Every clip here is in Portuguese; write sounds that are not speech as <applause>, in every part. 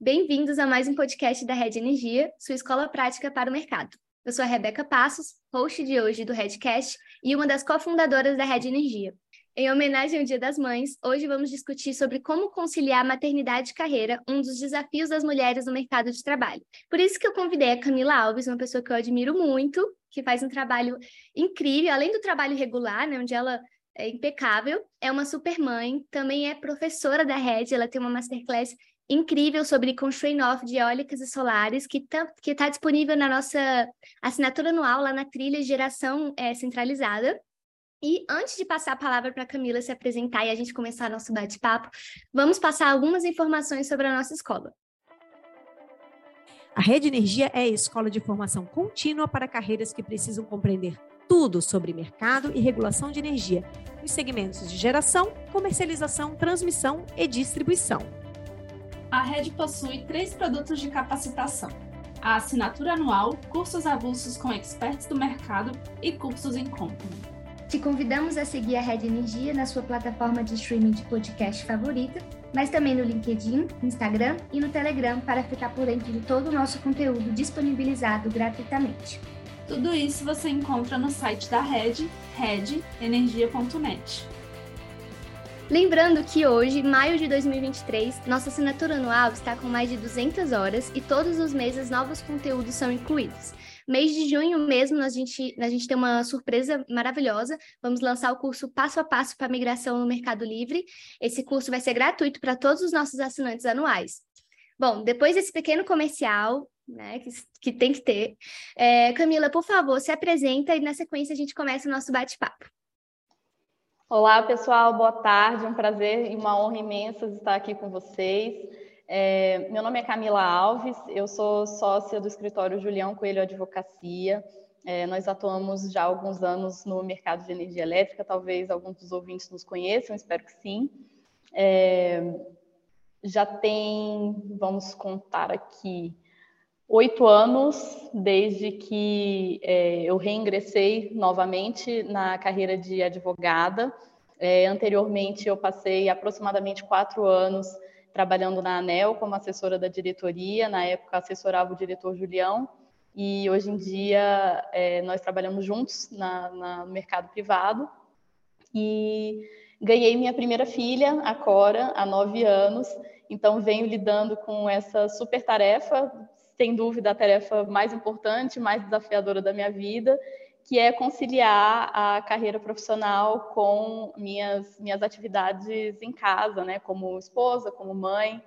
Bem-vindos a mais um podcast da Red Energia, sua escola prática para o mercado. Eu sou a Rebeca Passos, host de hoje do Redcast e uma das cofundadoras da Red Energia. Em homenagem ao Dia das Mães, hoje vamos discutir sobre como conciliar maternidade e carreira, um dos desafios das mulheres no mercado de trabalho. Por isso que eu convidei a Camila Alves, uma pessoa que eu admiro muito, que faz um trabalho incrível, além do trabalho regular, né, onde ela é impecável, é uma super mãe, também é professora da Red, ela tem uma masterclass incrível sobre construir off de eólicas e solares, que está tá disponível na nossa assinatura anual, lá na trilha Geração é, Centralizada. E antes de passar a palavra para a Camila se apresentar e a gente começar nosso bate-papo, vamos passar algumas informações sobre a nossa escola. A Rede Energia é a escola de formação contínua para carreiras que precisam compreender tudo sobre mercado e regulação de energia, nos segmentos de geração, comercialização, transmissão e distribuição. A Rede possui três produtos de capacitação: a assinatura anual, cursos avulsos com experts do mercado e cursos em company. Te convidamos a seguir a Red Energia na sua plataforma de streaming de podcast favorita, mas também no LinkedIn, Instagram e no Telegram para ficar por dentro de todo o nosso conteúdo disponibilizado gratuitamente. Tudo isso você encontra no site da Red, redenergia.net. Lembrando que hoje, maio de 2023, nossa assinatura anual está com mais de 200 horas e todos os meses novos conteúdos são incluídos. Mês de junho mesmo, a gente, a gente tem uma surpresa maravilhosa. Vamos lançar o curso Passo a Passo para Migração no Mercado Livre. Esse curso vai ser gratuito para todos os nossos assinantes anuais. Bom, depois desse pequeno comercial, né, que, que tem que ter, é, Camila, por favor, se apresenta e na sequência a gente começa o nosso bate-papo. Olá, pessoal, boa tarde. Um prazer e uma honra imensa estar aqui com vocês. É, meu nome é Camila Alves, eu sou sócia do escritório Julião Coelho Advocacia. É, nós atuamos já há alguns anos no mercado de energia elétrica, talvez alguns dos ouvintes nos conheçam, espero que sim. É, já tem, vamos contar aqui, oito anos desde que é, eu reingressei novamente na carreira de advogada. É, anteriormente, eu passei aproximadamente quatro anos trabalhando na ANEL como assessora da diretoria, na época assessorava o diretor Julião, e hoje em dia é, nós trabalhamos juntos na, na, no mercado privado. E ganhei minha primeira filha, a Cora, há nove anos, então venho lidando com essa super tarefa, sem dúvida a tarefa mais importante, mais desafiadora da minha vida, que é conciliar a carreira profissional com minhas, minhas atividades em casa, né, como esposa, como mãe,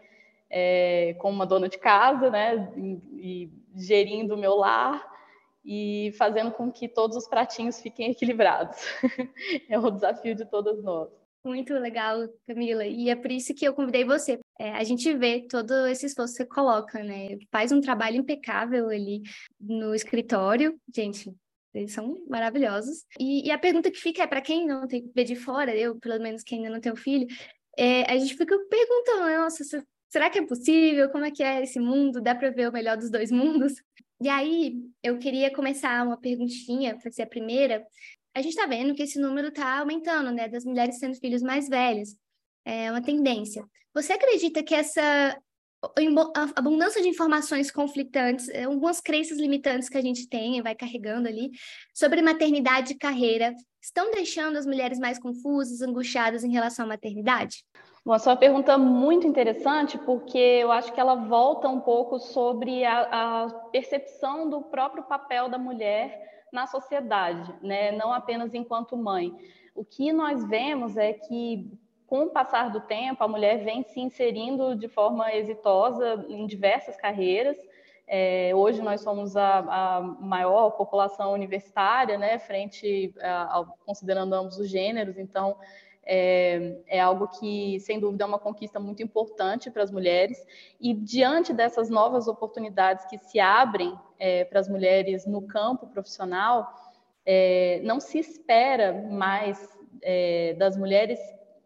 é, como uma dona de casa, né, e, e gerindo o meu lar e fazendo com que todos os pratinhos fiquem equilibrados. <laughs> é o desafio de todas nós. Muito legal, Camila. E é por isso que eu convidei você. É, a gente vê todo esse esforço que você coloca, né? Faz um trabalho impecável ali no escritório. Gente, eles são maravilhosos. E, e a pergunta que fica é para quem não tem vê de fora, eu, pelo menos, que ainda não tenho filho, é, a gente fica perguntando, nossa, será que é possível? Como é que é esse mundo? Dá para ver o melhor dos dois mundos? E aí, eu queria começar uma perguntinha, para ser a primeira. A gente está vendo que esse número está aumentando, né, das mulheres tendo filhos mais velhos. É uma tendência. Você acredita que essa abundância de informações conflitantes, é, algumas crenças limitantes que a gente tem e vai carregando ali sobre maternidade e carreira, estão deixando as mulheres mais confusas, angustiadas em relação à maternidade? Bom, essa é uma pergunta muito interessante, porque eu acho que ela volta um pouco sobre a, a percepção do próprio papel da mulher na sociedade, né? não apenas enquanto mãe. O que nós vemos é que com o passar do tempo, a mulher vem se inserindo de forma exitosa em diversas carreiras. É, hoje nós somos a, a, maior população universitária, né, frente a, a, considerando ambos os gêneros. Então é, é, algo que, sem dúvida, é uma conquista muito importante para as mulheres. E diante dessas novas oportunidades que se abrem é, para as mulheres no campo profissional, é, não se espera mais é, das mulheres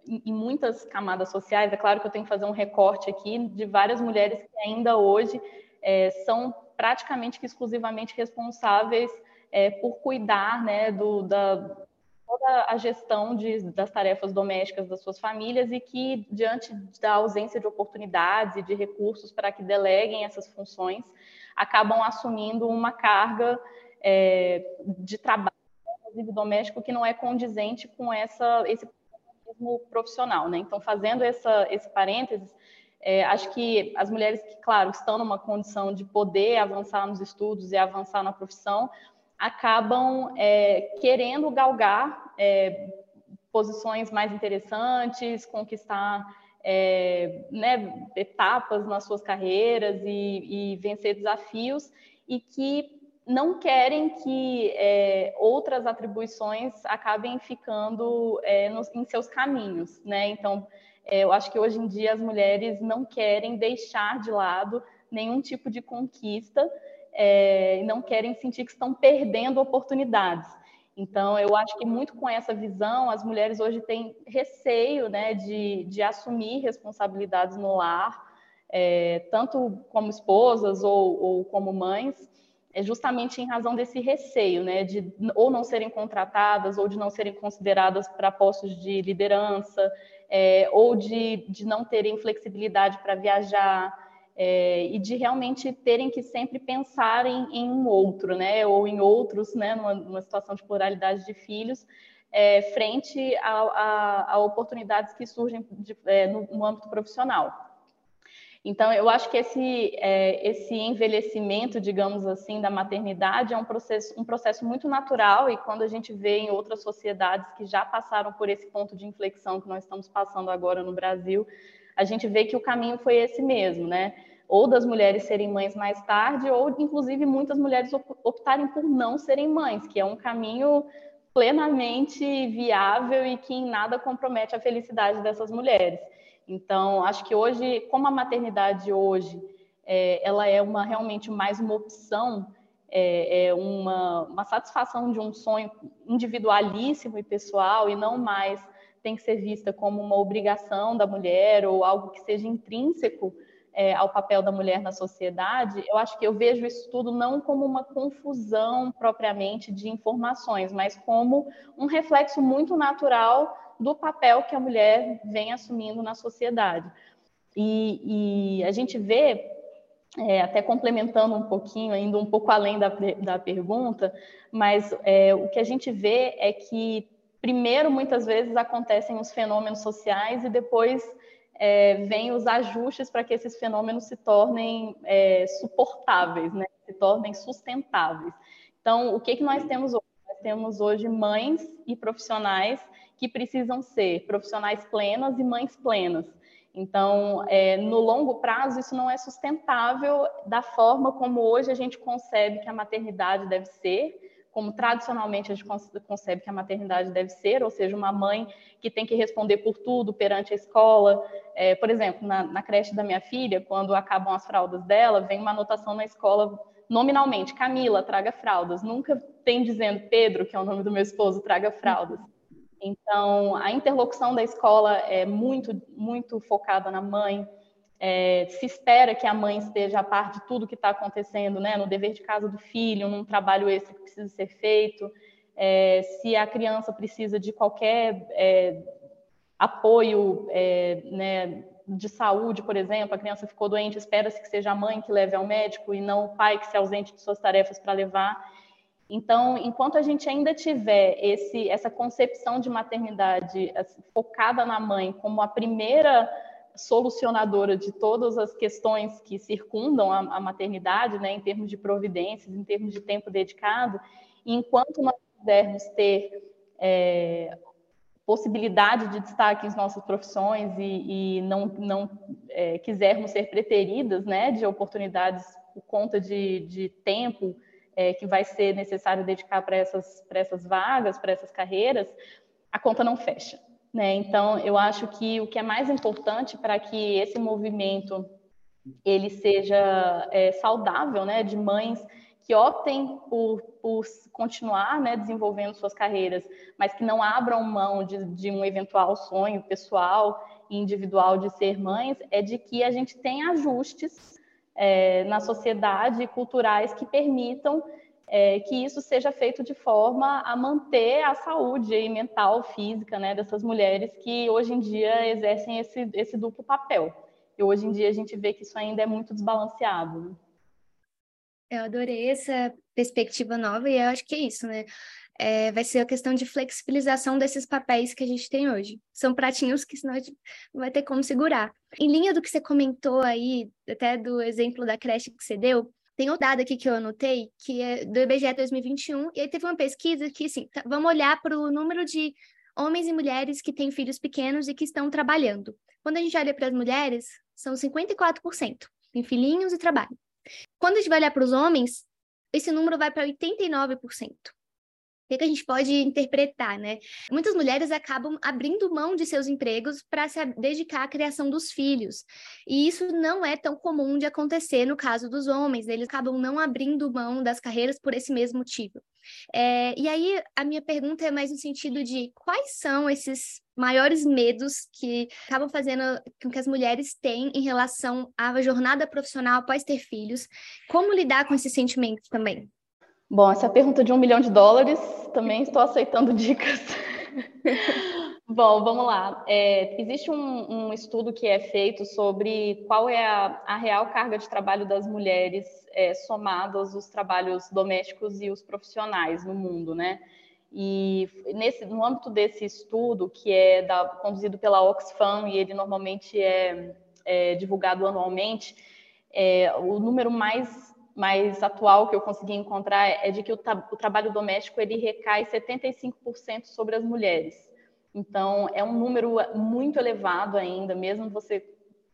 em muitas camadas sociais. É claro que eu tenho que fazer um recorte aqui de várias mulheres que ainda hoje é, são praticamente exclusivamente responsáveis é, por cuidar né, do, da, toda a gestão de, das tarefas domésticas das suas famílias e que, diante da ausência de oportunidades e de recursos para que deleguem essas funções, acabam assumindo uma carga é, de trabalho, inclusive doméstico, que não é condizente com essa, esse profissional. Né? Então, fazendo essa, esse parênteses, é, acho que as mulheres que, claro, estão numa condição de poder avançar nos estudos e avançar na profissão, acabam é, querendo galgar é, posições mais interessantes, conquistar é, né, etapas nas suas carreiras e, e, vencer desafios, e que não querem que é, outras atribuições acabem ficando é, nos, em seus caminhos. Né? Então, é, eu acho que hoje em dia as mulheres não querem deixar de lado nenhum tipo de conquista, é, não querem sentir que estão perdendo oportunidades. Então, eu acho que muito com essa visão, as mulheres hoje têm receio né, de, de assumir responsabilidades no lar, é, tanto como esposas ou, ou, como mães, é justamente em razão desse receio, né, de ou não serem contratadas ou de não serem consideradas para postos de liderança, é, ou de, de não terem flexibilidade para viajar, é, e de realmente terem que sempre pensar em, em, um outro, né, ou em outros, né, numa, numa situação de pluralidade de filhos, é, frente a, a, a, oportunidades que surgem de, é, no, no, âmbito profissional. Então, eu acho que esse, é, esse envelhecimento, digamos assim, da maternidade é um processo, um processo muito natural e quando a gente vê em outras sociedades que já passaram por esse ponto de inflexão que nós estamos passando agora no Brasil, a gente vê que o caminho foi esse mesmo, né? Ou das mulheres serem mães mais tarde, ou inclusive muitas mulheres optarem por não serem mães, que é um caminho plenamente viável e que em nada compromete a felicidade dessas mulheres. Então, acho que hoje, como a maternidade hoje, é, ela é uma realmente mais uma opção, é, é uma, uma satisfação de um sonho individualíssimo e pessoal e não mais tem que ser vista como uma obrigação da mulher ou algo que seja intrínseco é, ao papel da mulher na sociedade, eu acho que eu vejo isso tudo não como uma confusão propriamente de informações, mas como um reflexo muito natural do papel que a mulher vem assumindo na sociedade. E, e a gente vê, é, até complementando um pouquinho, indo um pouco além da, da pergunta, mas é, o que a gente vê é que primeiro, muitas vezes, acontecem os fenômenos sociais e depois é, vem os ajustes para que esses fenômenos se tornem é, suportáveis, né? se tornem sustentáveis. Então, o que, que nós temos hoje? Nós temos hoje mães e profissionais que precisam ser profissionais plenas e mães plenas. Então, é, no longo prazo, isso não é sustentável da forma como hoje a gente concebe que a maternidade deve ser, como tradicionalmente a gente concebe que a maternidade deve ser, ou seja, uma mãe que tem que responder por tudo perante a escola. É, por exemplo, na, na, creche da minha filha, quando acabam as fraldas dela, vem uma anotação na escola nominalmente, Camila, traga fraldas. Nunca tem dizendo Pedro, que é o nome do meu esposo, traga fraldas. Então, a interlocução da escola é muito, muito focada na mãe. É, se espera que a mãe esteja a par de tudo que está acontecendo, né, no dever de casa do filho, num trabalho esse que precisa ser feito, é, se a criança precisa de qualquer é, apoio é, né, de saúde, por exemplo, a criança ficou doente, espera-se que seja a mãe que leve ao médico e não o pai que se ausente de suas tarefas para levar. Então, enquanto a gente ainda tiver esse, essa concepção de maternidade assim, focada na mãe como a primeira solucionadora de todas as questões que circundam a, a maternidade, né, em termos de providências, em termos de tempo dedicado, e enquanto nós quisermos ter é, possibilidade de destaque em nossas profissões e, e não, não é, quisermos ser preteridas né, de oportunidades por conta de, de tempo é, que vai ser necessário dedicar para essas, essas vagas, para essas carreiras, a conta não fecha. Né? Então, eu acho que o que é mais importante para que esse movimento ele seja é, saudável, né, de mães que optem por, por continuar né, desenvolvendo suas carreiras, mas que não abram mão de, de um eventual sonho pessoal e individual de ser mães, é de que a gente tem ajustes é, na sociedade culturais que permitam é, que isso seja feito de forma a manter a saúde mental, física, né, dessas mulheres que hoje em dia exercem esse, esse duplo papel. E hoje em dia a gente vê que isso ainda é muito desbalanceado. Né? Eu adorei essa perspectiva nova e eu acho que é isso, né? É, vai ser a questão de flexibilização desses papéis que a gente tem hoje. São pratinhos que senão a gente não vai ter como segurar. Em linha do que você comentou aí, até do exemplo da creche que você deu, tem um dado aqui que eu anotei, que é do IBGE 2021, e aí teve uma pesquisa que, assim, tá, vamos olhar para o número de homens e mulheres que têm filhos pequenos e que estão trabalhando. Quando a gente olha para as mulheres, são 54%, em filhinhos e trabalho. Quando a gente vai olhar para os homens, esse número vai para 89%. O que, a gente pode interpretar, né? Muitas mulheres acabam abrindo mão de seus empregos para se dedicar à criação dos filhos. E isso não é tão comum de acontecer no caso dos homens, eles acabam não abrindo mão das carreiras por esse mesmo motivo. É, e aí, a minha pergunta é mais no sentido de quais são esses maiores medos que acabam fazendo com que as mulheres têm em relação à jornada profissional após ter filhos? Como lidar com esses sentimentos também? Bom, essa é a pergunta de um milhão de dólares. Também estou aceitando dicas. <laughs> Bom, vamos lá. É, existe um, um, estudo que é feito sobre qual é a, a real carga de trabalho das mulheres é, somadas os trabalhos domésticos e os profissionais no mundo, né? E nesse, no âmbito desse estudo, que é da, conduzido pela Oxfam, e ele normalmente é, é divulgado anualmente, é, o número mais mais atual que eu consegui encontrar é de que o, o trabalho doméstico ele recai 75% sobre as mulheres. Então, é um número muito elevado ainda, mesmo você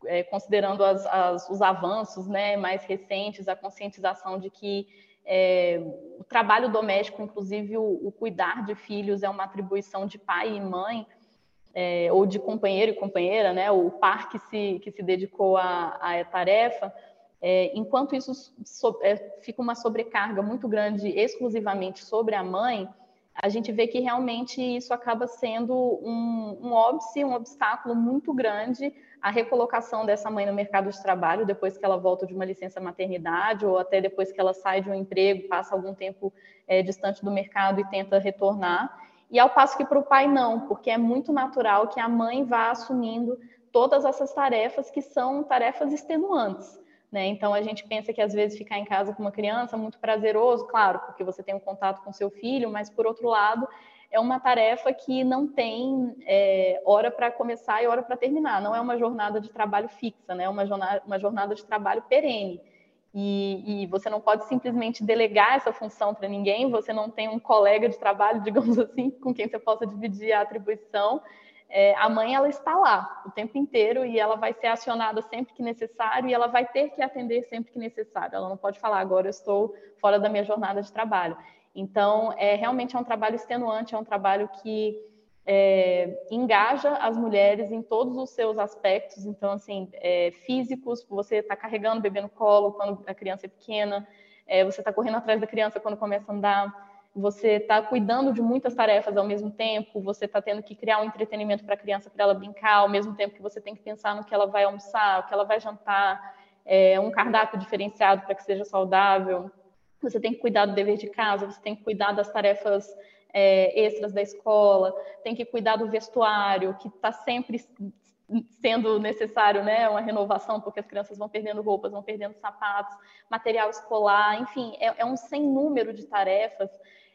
é, considerando as, as, os avanços né, mais recentes, a conscientização de que é, o trabalho doméstico, inclusive o, o, cuidar de filhos, é uma atribuição de pai e mãe, é, ou de companheiro e companheira, né, o par que se, que se dedicou à tarefa, é, enquanto isso so, é, fica uma sobrecarga muito grande exclusivamente sobre a mãe, a gente vê que realmente isso acaba sendo um, um óbice, um obstáculo muito grande à recolocação dessa mãe no mercado de trabalho depois que ela volta de uma licença maternidade ou até depois que ela sai de um emprego, passa algum tempo é, distante do mercado e tenta retornar. E ao passo que para o pai não, porque é muito natural que a mãe vá assumindo todas essas tarefas que são tarefas extenuantes. Né? Então a gente pensa que às vezes ficar em casa com uma criança é muito prazeroso, claro, porque você tem um contato com seu filho, mas por outro lado é uma tarefa que não tem é, hora para começar e hora para terminar. Não é uma jornada de trabalho fixa, né? É uma jornada, uma jornada de trabalho perene. E, e, você não pode simplesmente delegar essa função para ninguém, você não tem um colega de trabalho, <laughs> digamos assim, com quem você possa dividir a atribuição é, a mãe ela está lá o tempo inteiro e ela vai ser acionada sempre que necessário e ela vai ter que atender sempre que necessário. Ela não pode falar agora eu estou fora da minha jornada de trabalho. Então, é realmente é um trabalho extenuante, é um trabalho que é, engaja as mulheres em todos os seus aspectos. Então, assim, é, físicos, você está carregando o bebê no colo quando a criança é pequena, é, você está correndo atrás da criança quando começa a andar você está cuidando de muitas tarefas ao mesmo tempo, você está tendo que criar um entretenimento para a criança para ela brincar, ao mesmo tempo que você tem que pensar no que ela vai almoçar, o que ela vai jantar, é, um cardápio diferenciado para que seja saudável. Você tem que cuidar do dever de casa, você tem que cuidar das tarefas é, extras da escola, tem que cuidar do vestuário, que está sempre sendo necessário né, uma renovação, porque as crianças vão perdendo roupas, vão perdendo sapatos, material escolar, enfim, é, é um sem número de tarefas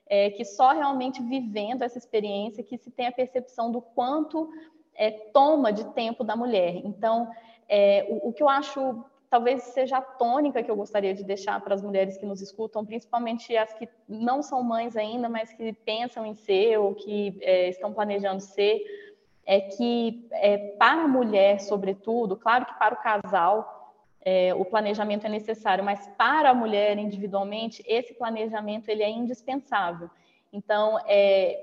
é, que só realmente vivendo essa experiência que se tem a percepção do quanto é, toma de tempo da mulher. Então, é, o, o, que eu acho talvez seja a tônica que eu gostaria de deixar para as mulheres que nos escutam, principalmente as que não são mães ainda, mas que pensam em ser ou que é, estão planejando ser, é que é, para a mulher, sobretudo, claro que para o casal é, o planejamento é necessário, mas para a mulher individualmente, esse planejamento ele é indispensável. Então, é,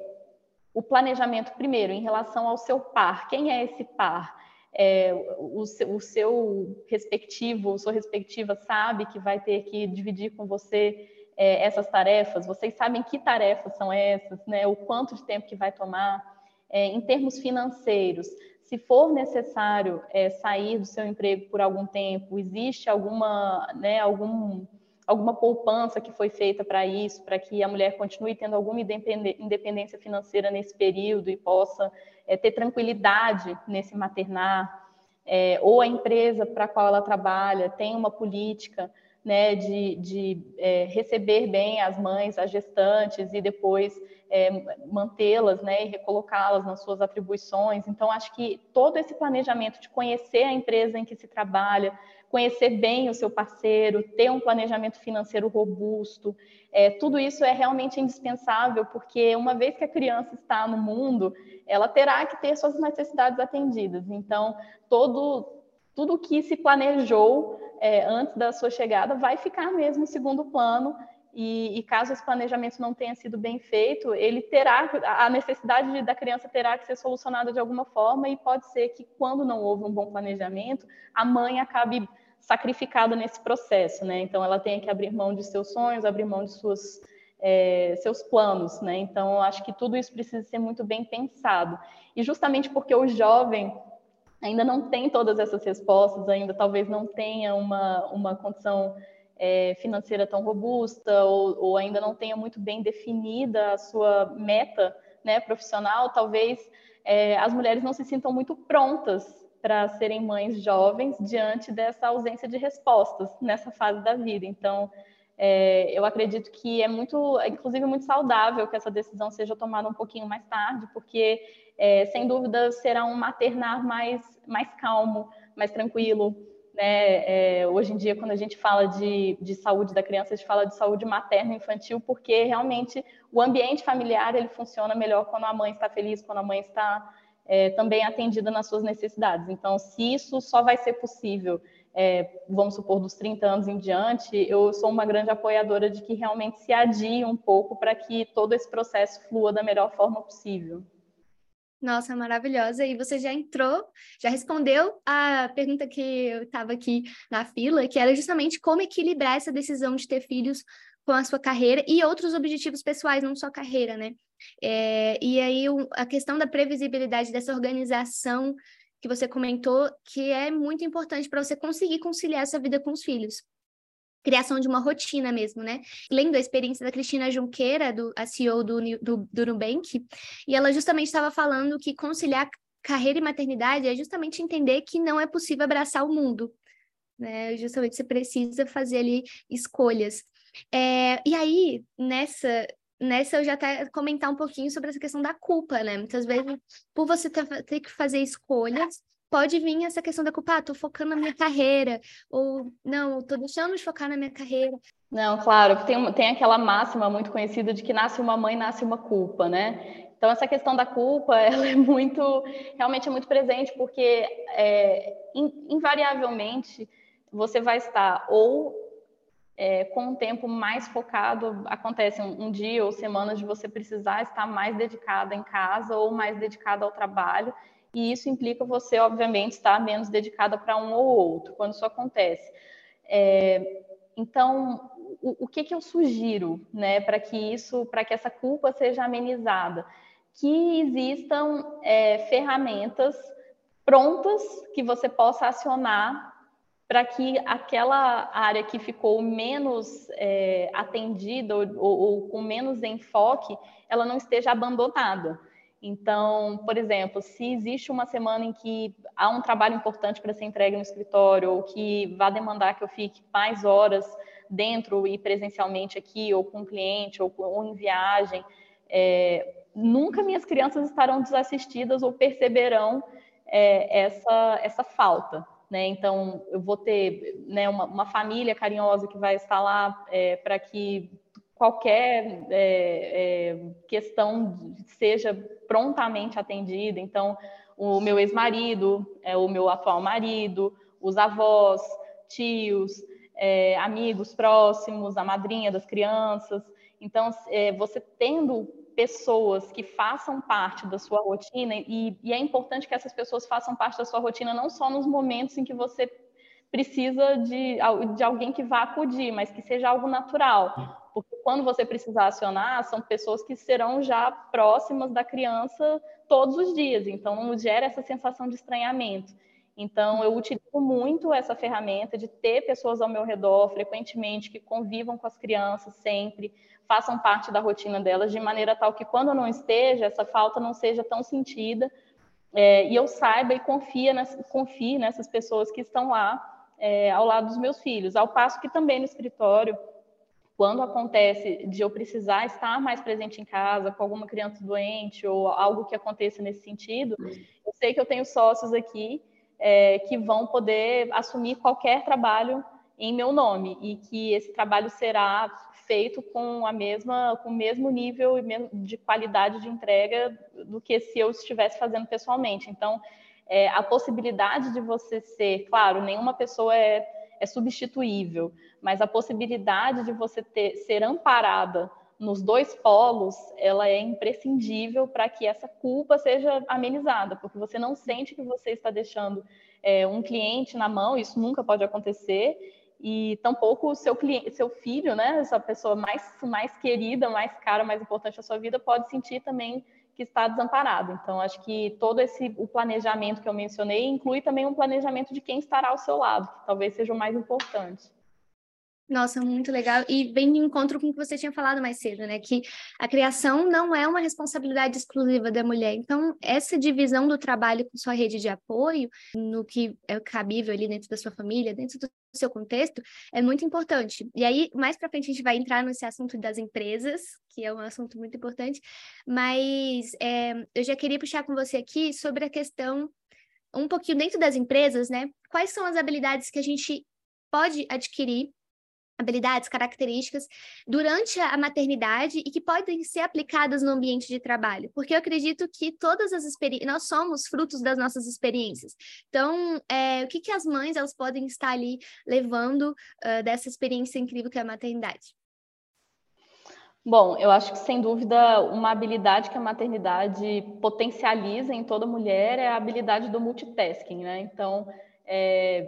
o planejamento, primeiro, em relação ao seu par, quem é esse par? É, o, o, seu respectivo, sua respectiva sabe que vai ter que dividir com você é, essas tarefas, vocês sabem que tarefas são essas, né? o quanto de tempo que vai tomar, é, em termos financeiros, se for necessário é, sair do seu emprego por algum tempo, existe alguma, né, algum, alguma poupança que foi feita para isso, para que a mulher continue tendo alguma independência financeira nesse período e possa é, ter tranquilidade nesse maternar, é, ou a empresa para a qual ela trabalha tem uma política né, de, de é, receber bem as mães, as gestantes e depois é, mantê-las né, e recolocá-las nas suas atribuições. Então, acho que todo esse planejamento de conhecer a empresa em que se trabalha, conhecer bem o seu parceiro, ter um planejamento financeiro robusto, é, tudo isso é realmente indispensável, porque uma vez que a criança está no mundo, ela terá que ter suas necessidades atendidas. Então, todo, tudo que se planejou é, antes da sua chegada vai ficar mesmo em segundo plano. E, e, caso esse planejamento não tenha sido bem feito, ele terá a necessidade da criança terá que ser solucionada de alguma forma e pode ser que quando não houve um bom planejamento, a mãe acabe sacrificada nesse processo, né? Então ela tem que abrir mão de seus sonhos, abrir mão de suas é, seus planos, né? Então, acho que tudo isso precisa ser muito bem pensado. E justamente porque o jovem ainda não tem todas essas respostas, ainda talvez não tenha uma, uma condição é, financeira tão robusta, ou, ou, ainda não tenha muito bem definida a sua meta né, profissional, talvez é, as mulheres não se sintam muito prontas para serem mães jovens diante dessa ausência de respostas nessa fase da vida. Então, é, eu acredito que é muito, inclusive, muito saudável que essa decisão seja tomada um pouquinho mais tarde, porque, é, sem dúvida, será um maternar mais, mais calmo, mais tranquilo. Né? É, hoje em dia, quando a gente fala de, de saúde da criança, a gente fala de saúde materna infantil, porque realmente o ambiente familiar ele funciona melhor quando a mãe está feliz, quando a mãe está é, também atendida nas suas necessidades. Então, se isso só vai ser possível é, vamos supor, dos 30 anos em diante, eu sou uma grande apoiadora de que realmente se adie um pouco para que todo esse processo flua da melhor forma possível. Nossa, maravilhosa. E você já entrou, já respondeu a pergunta que eu estava aqui na fila, que era justamente como equilibrar essa decisão de ter filhos com a sua carreira e outros objetivos pessoais, não só carreira, né? É, e aí a questão da previsibilidade dessa organização que você comentou, que é muito importante para você conseguir conciliar essa vida com os filhos. Criação de uma rotina mesmo, né? Lendo a experiência da Cristina Junqueira, do, a CEO do, do, do Nubank, e ela justamente estava falando que conciliar carreira e maternidade é justamente entender que não é possível abraçar o mundo. Né? Justamente você precisa fazer ali escolhas. É, e aí, nessa, nessa eu já até comentar um pouquinho sobre essa questão da culpa, né? Muitas vezes, por você ter, ter que fazer escolhas, pode vir essa questão da culpa, ah, tô focando na minha carreira, ou não, tô deixando de focar na minha carreira. Não, claro, tem, tem aquela máxima muito conhecida de que nasce uma mãe, nasce uma culpa, né? Então, essa questão da culpa, <laughs> ela é muito, realmente é muito presente, porque é, invariavelmente você vai estar ou é, com um tempo mais focado, acontece um, um, dia ou semanas de você precisar estar mais dedicada em casa ou mais dedicada ao trabalho, e isso implica você, obviamente, estar menos dedicada para um ou outro, quando isso acontece. É, então, o, o, que, que eu sugiro, né, para que isso, para que essa culpa seja amenizada? Que existam é, ferramentas prontas que você possa acionar para que aquela área que ficou menos é, atendida ou, ou, ou, com menos enfoque, ela não esteja abandonada. Então, por exemplo, se existe uma semana em que há um trabalho importante para ser entregue no escritório ou que vá demandar que eu fique mais horas dentro e presencialmente aqui, ou com o cliente, ou, ou em viagem, é, nunca minhas crianças estarão desassistidas ou perceberão é, essa, essa falta. Né? Então, eu vou ter né, uma, uma, família carinhosa que vai estar lá é, para que qualquer é, é, questão seja prontamente atendida. Então, o meu ex-marido, é, o meu atual marido, os avós, tios, é, amigos próximos, a madrinha das crianças. Então, é, você tendo pessoas que façam parte da sua rotina, e, e, é importante que essas pessoas façam parte da sua rotina não só nos momentos em que você precisa de, de alguém que vá acudir, mas que seja algo natural. Porque quando você precisar acionar, são pessoas que serão já próximas da criança todos os dias, então não gera essa sensação de estranhamento. Então, eu utilizo muito essa ferramenta de ter pessoas ao meu redor frequentemente que convivam com as crianças sempre, façam parte da rotina delas, de maneira tal que quando eu não esteja, essa falta não seja tão sentida é, e eu saiba e confia nessa, confie nessas pessoas que estão lá é, ao lado dos meus filhos. Ao passo que também no escritório, quando acontece de eu precisar estar mais presente em casa com alguma criança doente ou algo que aconteça nesse sentido, eu sei que eu tenho sócios aqui é, que vão poder assumir qualquer trabalho em meu nome e que esse trabalho será feito com a mesma com o mesmo nível de qualidade de entrega do que se eu estivesse fazendo pessoalmente. Então, é, a possibilidade de você ser, claro, nenhuma pessoa é, é substituível, mas a possibilidade de você ter, ser amparada nos dois polos, ela é imprescindível para que essa culpa seja amenizada, porque você não sente que você está deixando é, um cliente na mão, isso nunca pode acontecer, e tampouco o seu cliente, seu filho, né, essa pessoa mais mais querida, mais cara, mais importante da sua vida, pode sentir também que está desamparado. Então, acho que todo esse o planejamento que eu mencionei inclui também um planejamento de quem estará ao seu lado, que talvez seja o mais importante. Nossa, muito legal. E vem de encontro com o que você tinha falado mais cedo, né? Que a criação não é uma responsabilidade exclusiva da mulher. Então, essa divisão do trabalho com sua rede de apoio, no que é cabível ali dentro da sua família, dentro do seu contexto, é muito importante. E aí, mais para frente, a gente vai entrar nesse assunto das empresas, que é um assunto muito importante. Mas é, eu já queria puxar com você aqui sobre a questão, um pouquinho dentro das empresas, né? Quais são as habilidades que a gente pode adquirir habilidades, características durante a maternidade e que podem ser aplicadas no ambiente de trabalho, porque eu acredito que todas as experiências, nós somos frutos das nossas experiências. Então, é, o que, que as mães elas podem estar ali levando uh, dessa experiência incrível que é a maternidade? Bom, eu acho que sem dúvida uma habilidade que a maternidade potencializa em toda mulher é a habilidade do multitasking, né? Então, é,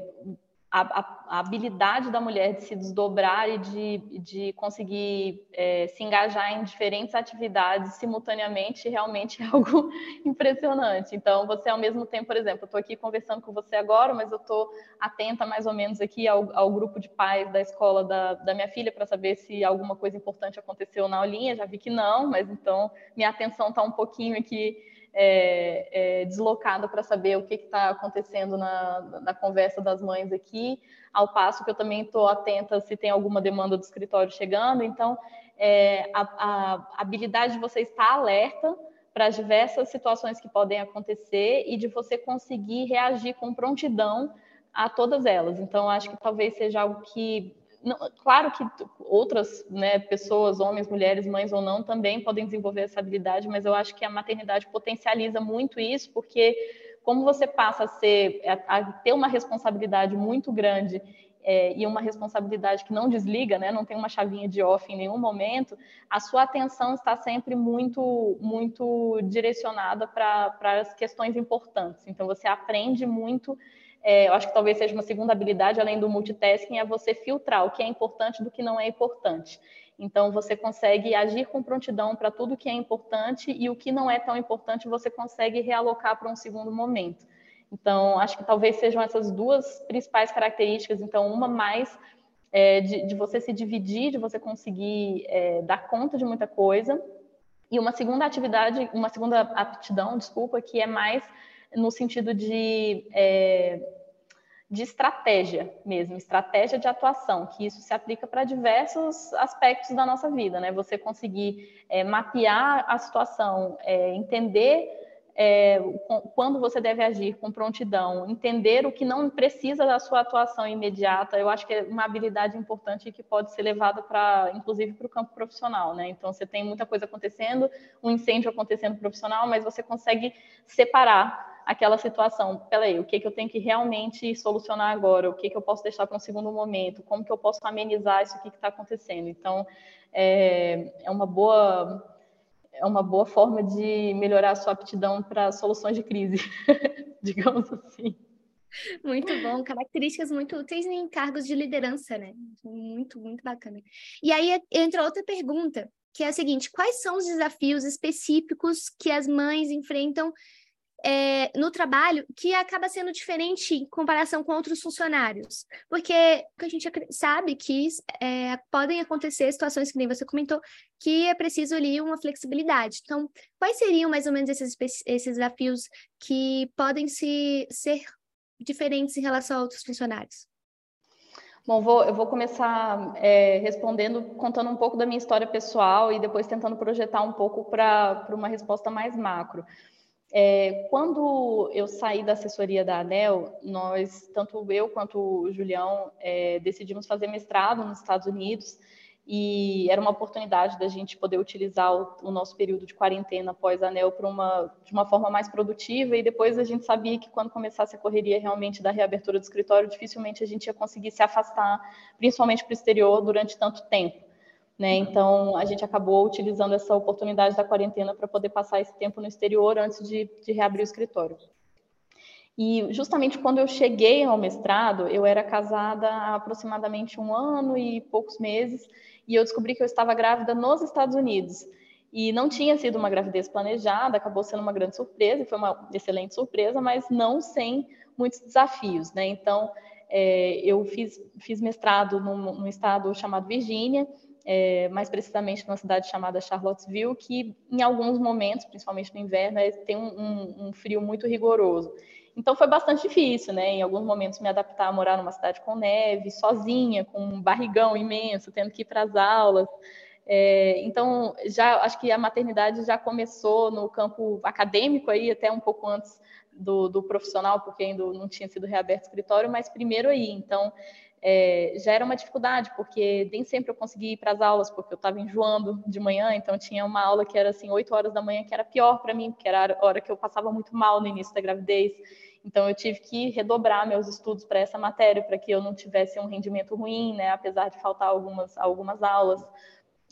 a, a, a, habilidade da mulher de se desdobrar e de, de conseguir é, se engajar em diferentes atividades simultaneamente realmente <laughs> é algo impressionante. Então, você ao mesmo tempo, por exemplo, eu estou aqui conversando com você agora, mas eu estou atenta mais ou menos aqui ao, ao, grupo de pais da escola da, da minha filha para saber se alguma coisa importante aconteceu na aulinha. Já vi que não, mas então minha atenção está um pouquinho aqui é, é, deslocada para saber o que está acontecendo na, na, conversa das mães aqui, ao passo que eu também estou atenta se tem alguma demanda do escritório chegando. Então, é, a, a, habilidade de você estar alerta para as diversas situações que podem acontecer e de você conseguir reagir com prontidão a todas elas. Então, acho que talvez seja algo que não, claro que outras né, pessoas, homens, mulheres, mães ou não, também podem desenvolver essa habilidade, mas eu acho que a maternidade potencializa muito isso, porque como você passa a ser, a, a ter uma responsabilidade muito grande é, e uma responsabilidade que não desliga, né, não tem uma chavinha de off em nenhum momento, a sua atenção está sempre muito, muito direcionada para as questões importantes. Então, você aprende muito é, eu acho que talvez seja uma segunda habilidade, além do multitasking, é você filtrar o que é importante do que não é importante. Então, você consegue agir com prontidão para tudo que é importante e o que não é tão importante você consegue realocar para um segundo momento. Então, acho que talvez sejam essas duas principais características. Então, uma mais é, de, de, você se dividir, de você conseguir é, dar conta de muita coisa. E uma segunda atividade, uma segunda aptidão, desculpa, que é mais no sentido de é, de estratégia mesmo, estratégia de atuação, que isso se aplica para diversos aspectos da nossa vida, né? Você conseguir é, mapear a situação, é, entender é, quando você deve agir com prontidão, entender o que não precisa da sua atuação imediata, eu acho que é uma habilidade importante que pode ser levada para, inclusive, para o campo profissional, né? Então, você tem muita coisa acontecendo, um incêndio acontecendo profissional, mas você consegue separar aquela situação. Peraí, o que, que eu tenho que realmente solucionar agora? O que, que eu posso deixar para um segundo momento? Como que eu posso amenizar isso que está acontecendo? Então, é, é uma boa é uma boa forma de melhorar a sua aptidão para soluções de crise, <laughs> digamos assim. Muito bom, características muito úteis em cargos de liderança, né? Muito, muito bacana. E aí entra outra pergunta, que é a seguinte: quais são os desafios específicos que as mães enfrentam é, no trabalho que acaba sendo diferente em comparação com outros funcionários. Porque a gente sabe que é, podem acontecer situações que nem você comentou, que é preciso ali uma flexibilidade. Então, quais seriam mais ou menos esses, esses desafios que podem se, ser diferentes em relação a outros funcionários? Bom, vou, eu vou começar é, respondendo, contando um pouco da minha história pessoal e depois tentando projetar um pouco para uma resposta mais macro. É, quando eu saí da assessoria da ANEL, nós, tanto eu quanto o Julião, é, decidimos fazer mestrado nos Estados Unidos e era uma oportunidade da gente poder utilizar o, o nosso período de quarentena após a ANEL uma, de uma forma mais produtiva e depois a gente sabia que quando começasse a correria realmente da reabertura do escritório, dificilmente a gente ia conseguir se afastar, principalmente para o exterior, durante tanto tempo. Né? Então, a gente acabou utilizando essa oportunidade da quarentena para poder passar esse tempo no exterior antes de, de reabrir o escritório. E justamente quando eu cheguei ao mestrado, eu era casada há aproximadamente um ano e poucos meses, e eu descobri que eu estava grávida nos Estados Unidos. E não tinha sido uma gravidez planejada, acabou sendo uma grande surpresa, foi uma excelente surpresa, mas não sem muitos desafios, né? Então, é, eu fiz, fiz mestrado num, num estado chamado Virgínia, é, mais precisamente numa cidade chamada Charlottesville, que em alguns momentos, principalmente no inverno, é, tem um, um, um, frio muito rigoroso. Então foi bastante difícil, né? Em alguns momentos me adaptar a morar numa cidade com neve, sozinha, com um barrigão imenso, tendo que ir para as aulas. É, então já acho que a maternidade já começou no campo acadêmico aí até um pouco antes do, do profissional, porque ainda não tinha sido reaberto o escritório, mas primeiro aí. Então é, já era uma dificuldade, porque nem sempre eu conseguia ir para as aulas, porque eu estava enjoando de manhã, então tinha uma aula que era assim, 8 horas da manhã, que era pior para mim, porque era a hora que eu passava muito mal no início da gravidez. Então eu tive que redobrar meus estudos para essa matéria, para que eu não tivesse um rendimento ruim, né, apesar de faltar algumas, algumas aulas.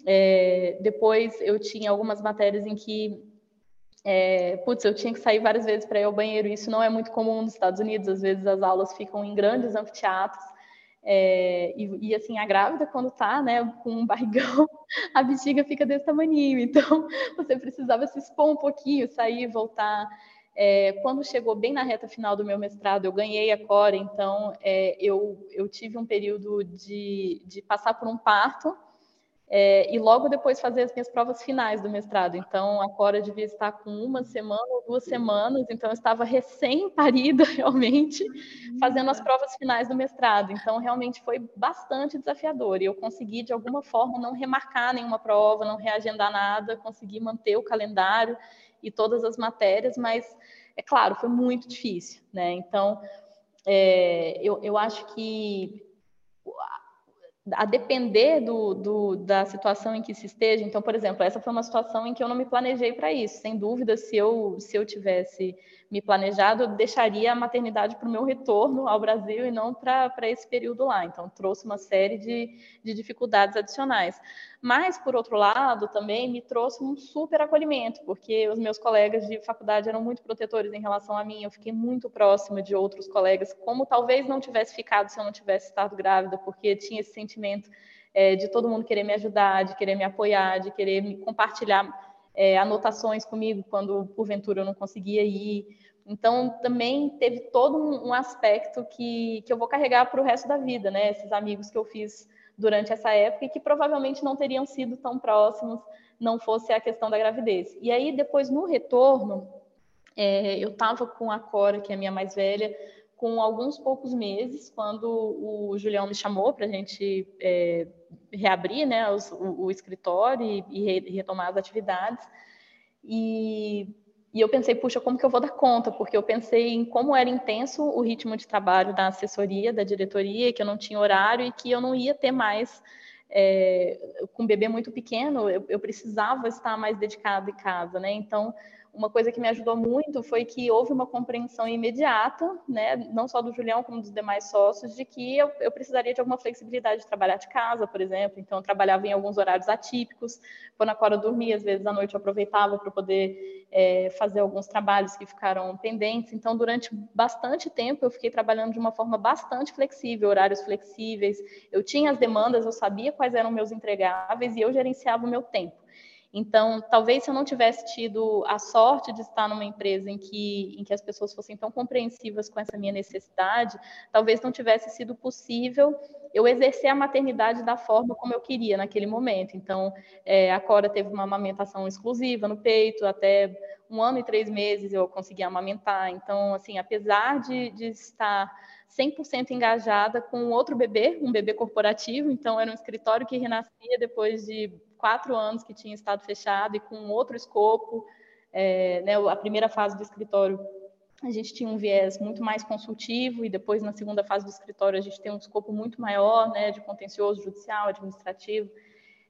É, depois eu tinha algumas matérias em que é, putz, eu tinha que sair várias vezes para ir ao banheiro. Isso não é muito comum nos Estados Unidos. Às vezes as aulas ficam em grandes anfiteatros é, e, e, assim, a grávida, quando tá, né, com um barrigão, <laughs> a bexiga fica desse tamanho. Então, <laughs> você precisava se expor um pouquinho, sair, voltar. É, quando chegou bem na reta final do meu mestrado, eu ganhei a Core, então é, eu, eu tive um período de, de passar por um parto é, e logo depois fazer as minhas provas finais do mestrado. Então, a Cora devia estar com uma semana ou duas semanas, então eu estava recém-parida, <laughs> realmente, fazendo as provas finais do mestrado. Então, realmente foi bastante desafiador. E eu consegui, de alguma forma, não remarcar nenhuma prova, não reagendar nada, consegui manter o calendário e todas as matérias, mas, é claro, foi muito difícil, né? Então, é, eu, eu acho que a depender do, do, da situação em que se esteja. Então, por exemplo, essa foi uma situação em que eu não me planejei para isso. Sem dúvida, se eu, se eu tivesse me planejado, eu deixaria a maternidade para o meu retorno ao Brasil e não para esse período lá. Então, trouxe uma série de, de dificuldades adicionais. Mas, por outro lado, também me trouxe um super acolhimento, porque os meus colegas de faculdade eram muito protetores em relação a mim. Eu fiquei muito próxima de outros colegas, como talvez não tivesse ficado se eu não tivesse estado grávida, porque tinha esse sentimento é, de todo mundo querer me ajudar, de querer me apoiar, de querer me compartilhar é, anotações comigo quando porventura eu não conseguia ir. Então, também teve todo um aspecto que, que eu vou carregar para o resto da vida, né? Esses amigos que eu fiz durante essa época e que provavelmente não teriam sido tão próximos não fosse a questão da gravidez. E aí, depois, no retorno, é, eu estava com a Cora, que é a minha mais velha, com alguns poucos meses, quando o Julião me chamou para a gente é, reabrir né, os, o, o, escritório e, e, retomar as atividades. E, e, eu pensei, puxa, como que eu vou dar conta? Porque eu pensei em como era intenso o ritmo de trabalho da assessoria, da diretoria, que eu não tinha horário e que eu não ia ter mais. É, com um bebê muito pequeno, eu, eu precisava estar mais dedicada em casa, né? Então, uma coisa que me ajudou muito foi que houve uma compreensão imediata, né, não só do Julião, como dos demais sócios, de que eu, eu, precisaria de alguma flexibilidade de trabalhar de casa, por exemplo. Então, eu trabalhava em alguns horários atípicos. Quando a Cora dormia, às vezes à noite eu aproveitava para poder é, fazer alguns trabalhos que ficaram pendentes. Então, durante bastante tempo, eu fiquei trabalhando de uma forma bastante flexível, horários flexíveis. Eu tinha as demandas, eu sabia quais eram meus entregáveis e eu gerenciava o meu tempo. Então, talvez se eu não tivesse tido a sorte de estar numa empresa em que, em que as pessoas fossem tão compreensivas com essa minha necessidade, talvez não tivesse sido possível eu exercer a maternidade da forma como eu queria naquele momento. Então, é, a Cora teve uma amamentação exclusiva no peito, até um ano e três meses eu consegui amamentar. Então, assim, apesar de, de estar 100% engajada com outro bebê, um bebê corporativo, então era um escritório que renascia depois de quatro anos que tinha estado fechado e com outro escopo. É, né, a primeira fase do escritório a gente tinha um viés muito mais consultivo e depois na segunda fase do escritório a gente tem um escopo muito maior, né, de contencioso judicial, administrativo,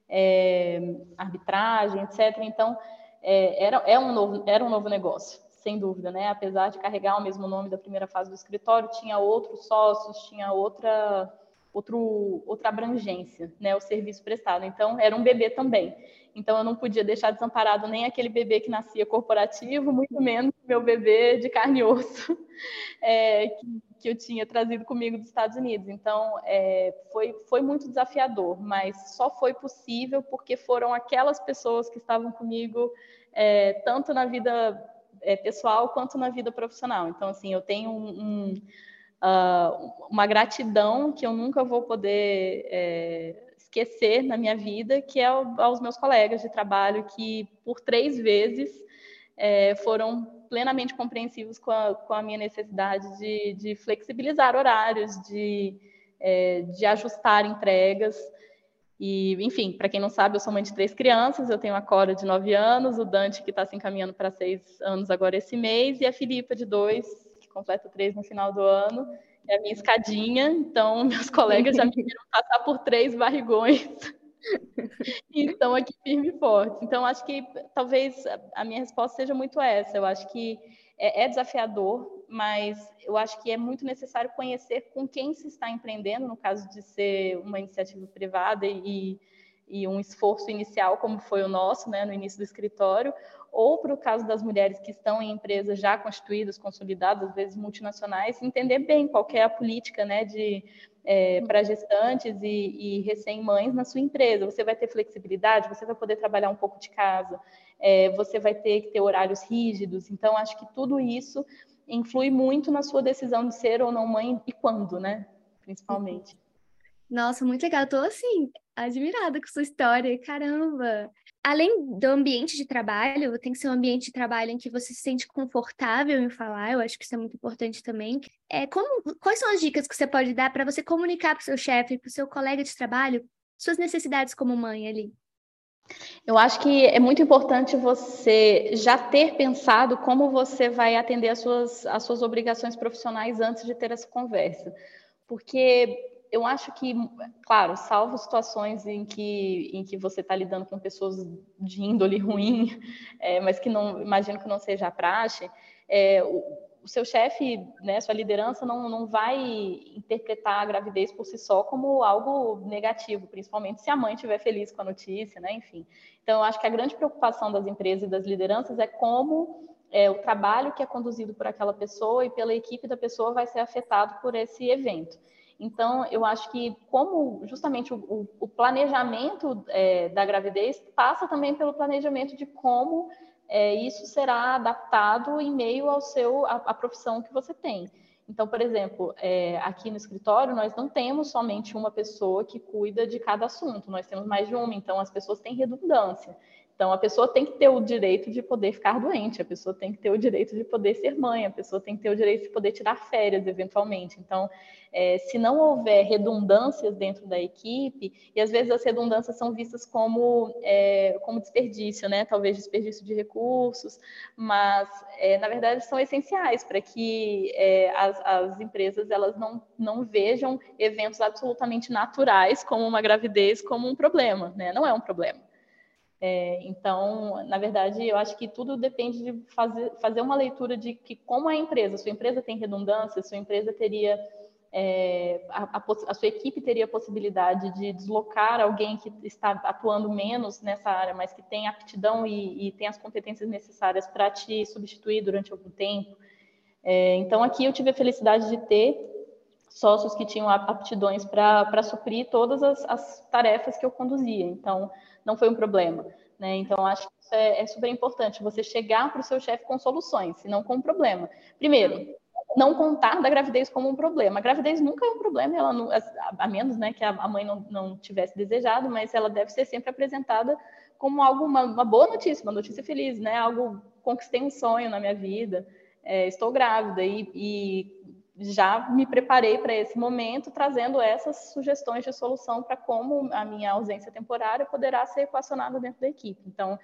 é, arbitragem, etc. Então é, era, é um novo, era um novo negócio, sem dúvida, né? Apesar de carregar o mesmo nome da primeira fase do escritório, tinha outros sócios, tinha outra outro, outra abrangência, né, o serviço prestado. Então, era um bebê também. Então, eu não podia deixar desamparado nem aquele bebê que nascia corporativo, muito menos meu bebê de carne e osso, <laughs> é, que, que, eu tinha trazido comigo dos Estados Unidos. Então, é, foi, foi muito desafiador, mas só foi possível porque foram aquelas pessoas que estavam comigo, é, tanto na vida é, pessoal quanto na vida profissional. Então, assim, eu tenho um, um uh, uma gratidão que eu nunca vou poder é, esquecer na minha vida, que é aos meus colegas de trabalho que por três vezes é, foram plenamente compreensivos com a, com a minha necessidade de, de, flexibilizar horários, de, é, de ajustar entregas. E, enfim, para quem não sabe, eu sou mãe de três crianças, eu tenho a Cora de nove anos, o Dante que está se encaminhando para seis anos agora esse mês, e a Filipa de dois, completa três no final do ano. É a minha escadinha, então <laughs> meus colegas já me viram passar por três barrigões e <laughs> estão aqui firme e forte. Então, acho que talvez a minha resposta seja muito essa. Eu acho que é, é, desafiador, mas eu acho que é muito necessário conhecer com quem se está empreendendo, no caso de ser uma iniciativa privada e, e um esforço inicial, como foi o nosso, né, no início do escritório, ou para o caso das mulheres que estão em empresas já constituídas, consolidadas, às vezes multinacionais, entender bem qual é a política né, de, é, para gestantes e, e recém-mães na sua empresa. Você vai ter flexibilidade, você vai poder trabalhar um pouco de casa, é, você vai ter que ter horários rígidos. Então, acho que tudo isso influi muito na sua decisão de ser ou não mãe e quando, né? Principalmente. Nossa, muito legal. Estou assim, admirada com sua história. Caramba! Além do ambiente de trabalho, tem que ser um ambiente de trabalho em que você se sente confortável em falar, eu acho que isso é muito importante também. É, como, quais são as dicas que você pode dar para você comunicar para o seu chefe, para o seu colega de trabalho, suas necessidades como mãe ali? Eu acho que é muito importante você já ter pensado como você vai atender as suas, as suas obrigações profissionais antes de ter essa conversa. Porque eu acho que, claro, salvo situações em que, em que você está lidando com pessoas de índole ruim, <laughs> é, mas que não imagino que não seja a praxe, é, o, o, seu chefe, né, sua liderança não, não vai interpretar a gravidez por si só como algo negativo, principalmente se a mãe estiver feliz com a notícia, né, enfim. Então, eu acho que a grande preocupação das empresas e das lideranças é como é, o trabalho que é conduzido por aquela pessoa e pela equipe da pessoa vai ser afetado por esse evento. Então, eu acho que como justamente o, o planejamento é, da gravidez passa também pelo planejamento de como é, isso será adaptado em meio ao seu a profissão que você tem. Então, por exemplo, é, aqui no escritório nós não temos somente uma pessoa que cuida de cada assunto, nós temos mais de uma, então as pessoas têm redundância. Então, a pessoa tem que ter o direito de poder ficar doente, a pessoa tem que ter o direito de poder ser mãe, a pessoa tem que ter o direito de poder tirar férias, eventualmente. Então, é, se não houver redundâncias dentro da equipe, e às vezes as redundâncias são vistas como, é, como desperdício, né? Talvez desperdício de recursos, mas, é, na verdade, são essenciais para que é, as, as empresas elas não, não vejam eventos absolutamente naturais, como uma gravidez, como um problema, né? Não é um problema. É, então, na verdade, eu acho que tudo depende de fazer, fazer uma leitura de que como a empresa, sua empresa tem redundância, sua empresa teria é, a, a, a, sua equipe teria a possibilidade de deslocar alguém que está atuando menos nessa área, mas que tem aptidão e, e tem as competências necessárias para te substituir durante algum tempo. É, então, aqui eu tive a felicidade de ter sócios que tinham aptidões para suprir todas as, as tarefas que eu conduzia. Então, não foi um problema. Né? Então, acho que isso é, é super importante, você chegar para o seu chefe com soluções, e não com um problema. Primeiro, não contar da gravidez como um problema. A gravidez nunca é um problema, ela não, a menos né, que a mãe não, não tivesse desejado, mas ela deve ser sempre apresentada como algo, uma, uma boa notícia, uma notícia feliz, né? Algo, conquistei um sonho na minha vida, é, estou grávida e, e já me preparei para esse momento, trazendo essas sugestões de solução para como a minha ausência temporária poderá ser equacionada dentro da equipe. Então,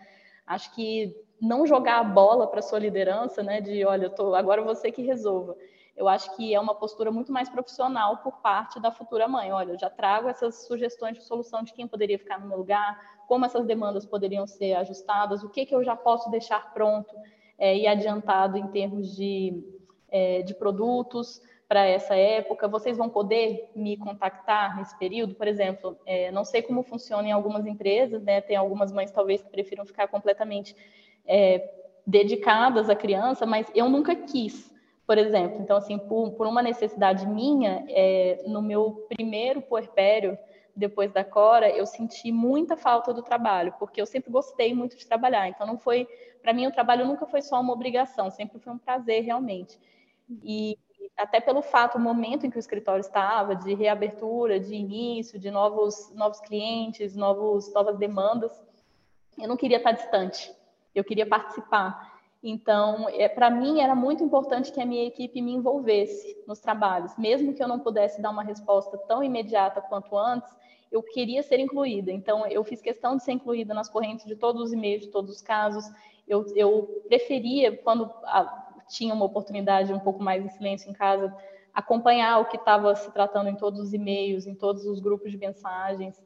acho que não jogar a bola para sua liderança, né, de olha, tô, agora você que resolva. Eu acho que é uma postura muito mais profissional por parte da futura mãe. Olha, eu já trago essas sugestões de solução de quem poderia ficar no meu lugar, como essas demandas poderiam ser ajustadas, o que, que eu já posso deixar pronto é, e adiantado em termos de, é, de produtos para essa época. Vocês vão poder me contactar nesse período? Por exemplo, é, não sei como funciona em algumas empresas, né? Tem algumas mães talvez que prefiram ficar completamente é, dedicadas à criança, mas eu nunca quis, por exemplo. Então, assim, por, por uma necessidade minha, é, no meu primeiro puerpério, depois da Cora, eu senti muita falta do trabalho, porque eu sempre gostei muito de trabalhar. Então, não foi, para mim, o trabalho nunca foi só uma obrigação, sempre foi um prazer realmente. E até pelo fato, o momento em que o escritório estava, de reabertura, de início, de novos, novos clientes, novos, novas demandas, eu não queria estar distante, eu queria participar. Então, é, para mim, era muito importante que a minha equipe me envolvesse nos trabalhos, mesmo que eu não pudesse dar uma resposta tão imediata quanto antes, eu queria ser incluída. Então, eu fiz questão de ser incluída nas correntes de todos os e-mails, de todos os casos. Eu, eu preferia, quando tinha uma oportunidade um pouco mais em silêncio em casa, acompanhar o que estava se tratando em todos os e-mails, em todos os grupos de mensagens.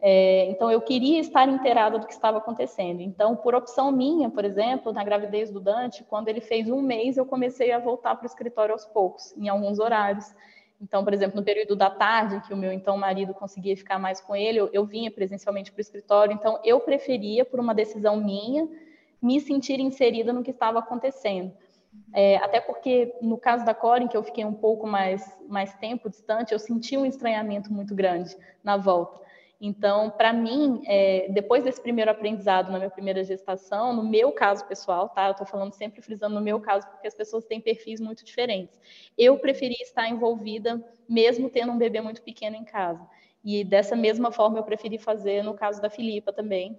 É, então, eu queria estar inteirada do que estava acontecendo. Então, por opção minha, por exemplo, na gravidez do Dante, quando ele fez um mês, eu comecei a voltar para o escritório aos poucos, em alguns horários. Então, por exemplo, no período da tarde, que o meu então marido conseguia ficar mais com ele, eu, eu vinha presencialmente para o escritório. Então, eu preferia, por uma decisão minha, me sentir inserida no que estava acontecendo. É, até porque, no caso da Corin, que eu fiquei um pouco mais, mais tempo distante, eu senti um estranhamento muito grande na volta. Então, para mim, é, depois desse primeiro aprendizado na minha primeira gestação, no meu caso pessoal, tá? Eu estou falando sempre frisando no meu caso, porque as pessoas têm perfis muito diferentes. Eu preferi estar envolvida, mesmo tendo um bebê muito pequeno em casa. E dessa mesma forma, eu preferi fazer no caso da Filipa também.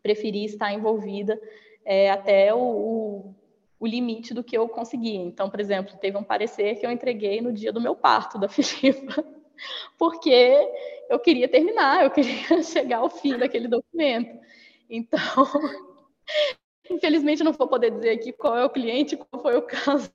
Preferi estar envolvida é, até o, o o limite do que eu conseguia. Então, por exemplo, teve um parecer que eu entreguei no dia do meu parto da <laughs> Filipa, porque eu queria terminar, eu queria <laughs> chegar ao fim daquele documento. Então, <laughs> infelizmente não vou poder dizer aqui qual é o cliente, qual foi o caso,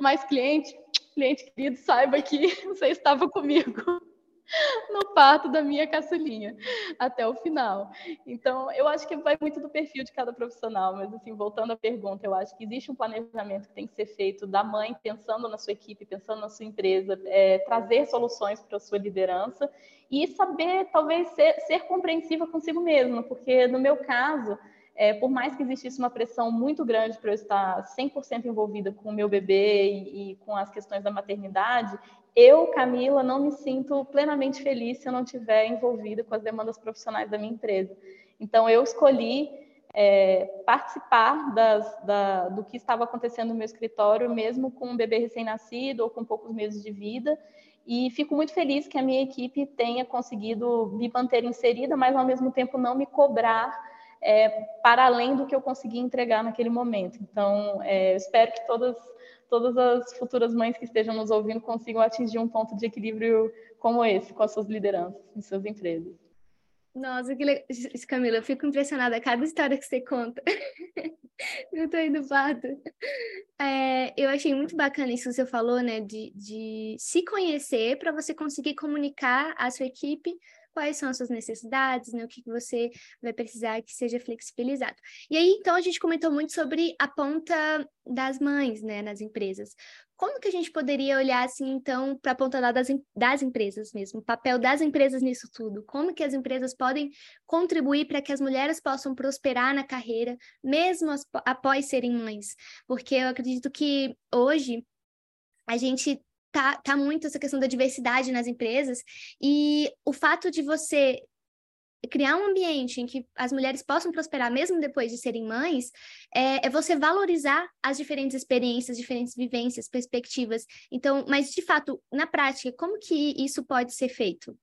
mas cliente, cliente querido, saiba que você estava comigo <laughs> no parto da minha caçulinha até o final. Então, eu acho que vai muito do perfil de cada profissional, mas assim, voltando à pergunta, eu acho que existe um planejamento que tem que ser feito da mãe pensando na sua equipe, pensando na sua empresa, é, trazer soluções para a sua liderança e saber, talvez, ser, ser compreensiva consigo mesma, porque no meu caso, é, por mais que existisse uma pressão muito grande para eu estar 100% envolvida com o meu bebê e, e, com as questões da maternidade, eu, Camila, não me sinto plenamente feliz se eu não estiver envolvida com as demandas profissionais da minha empresa. Então, eu escolhi é, participar das, da, do que estava acontecendo no meu escritório, mesmo com um bebê recém-nascido ou com poucos meses de vida, e fico muito feliz que a minha equipe tenha conseguido me manter inserida, mas ao mesmo tempo não me cobrar é, para além do que eu consegui entregar naquele momento. Então, é, espero que todas, todas as futuras mães que estejam nos ouvindo consigam atingir um ponto de equilíbrio como esse, com as suas lideranças em suas empresas. Nossa, que legal. Camila, eu fico impressionada a cada história que você conta. <laughs> eu tô indo parto. É, eu achei muito bacana isso que você falou, né? De, de se conhecer para você conseguir comunicar à sua equipe quais são as suas necessidades, né? O que você vai precisar que seja flexibilizado. E aí, então, a gente comentou muito sobre a ponta das mães, né, nas empresas. Como que a gente poderia olhar, assim, então, para a ponta das, das empresas mesmo, o papel das empresas nisso tudo? Como que as empresas podem contribuir para que as mulheres possam prosperar na carreira, mesmo após serem mães? Porque eu acredito que hoje a gente tá, tá muito essa questão da diversidade nas empresas e o fato de você criar um ambiente em que as mulheres possam prosperar mesmo depois de serem mães, é, é, você valorizar as diferentes experiências, diferentes vivências, perspectivas. Então, mas de fato, na prática, como que isso pode ser feito?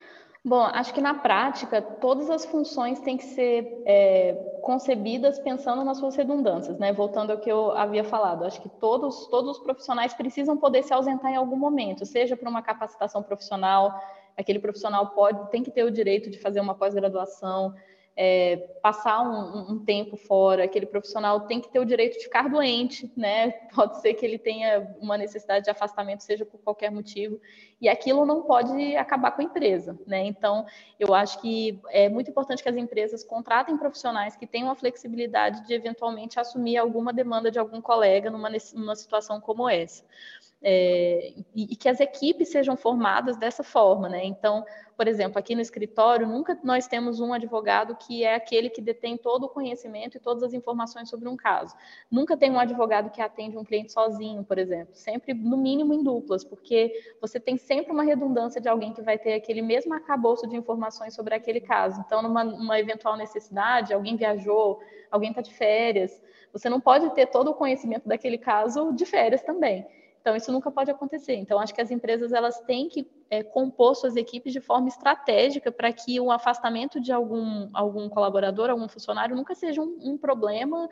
Bom, acho que na prática todas as funções têm que ser é, concebidas pensando nas suas redundâncias, né? Voltando ao que eu havia falado, acho que todos todos os profissionais precisam poder se ausentar em algum momento, seja por uma capacitação profissional, aquele profissional pode tem que ter o direito de fazer uma pós-graduação, é, passar um, um, tempo fora, aquele profissional tem que ter o direito de ficar doente, né? <laughs> Pode ser que ele tenha uma necessidade de afastamento, seja por qualquer motivo, e aquilo não pode acabar com a empresa, né? Então, eu acho que é muito importante que as empresas contratem profissionais que tenham a flexibilidade de eventualmente assumir alguma demanda de algum colega numa, numa situação como essa. É, e, e que as equipes sejam formadas dessa forma, né? Então, por exemplo, aqui no escritório, nunca nós temos um advogado que é aquele que detém todo o conhecimento e todas as informações sobre um caso. Nunca tem um advogado que atende um cliente sozinho, por exemplo, sempre no mínimo em duplas, porque você tem sempre uma redundância de alguém que vai ter aquele mesmo arcabouço de informações sobre aquele caso. Então, numa eventual necessidade, alguém viajou, alguém está de férias, você não pode ter todo o conhecimento daquele caso de férias também. Então, isso nunca pode acontecer. Então, acho que as empresas elas têm que é, compor suas equipes de forma estratégica para que o afastamento de algum, algum colaborador, algum funcionário, nunca seja um, um problema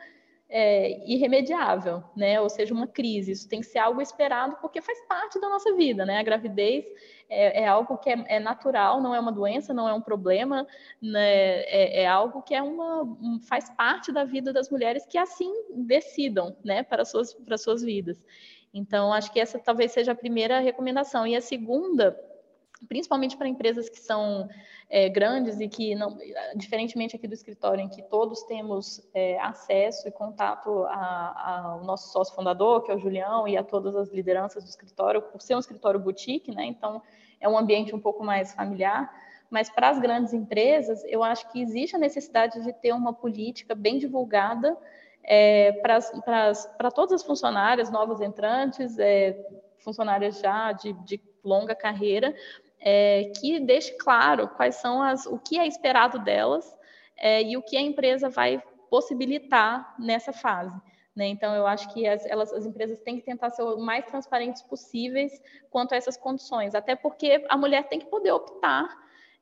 é, irremediável, né? Ou seja, uma crise. Isso tem que ser algo esperado porque faz parte da nossa vida, né? A gravidez é, é algo que é, é, natural, não é uma doença, não é um problema, né? é, é algo que é uma um, faz parte da vida das mulheres que assim decidam, né? Para suas para suas vidas. Então, acho que essa talvez seja a primeira recomendação. E a segunda, principalmente para empresas que são é, grandes e que, não, diferentemente aqui do escritório, em que todos temos é, acesso e contato ao nosso sócio fundador, que é o Julião, e a todas as lideranças do escritório, por ser um escritório boutique, né? Então, é um ambiente um pouco mais familiar. Mas para as grandes empresas, eu acho que existe a necessidade de ter uma política bem divulgada é, para todas as funcionárias, novas entrantes, é, funcionárias já de, de longa carreira, é, que deixe claro quais são as, o que é esperado delas é, e o que a empresa vai possibilitar nessa fase. Né? Então, eu acho que as, elas, as empresas têm que tentar ser o mais transparentes possíveis quanto a essas condições, até porque a mulher tem que poder optar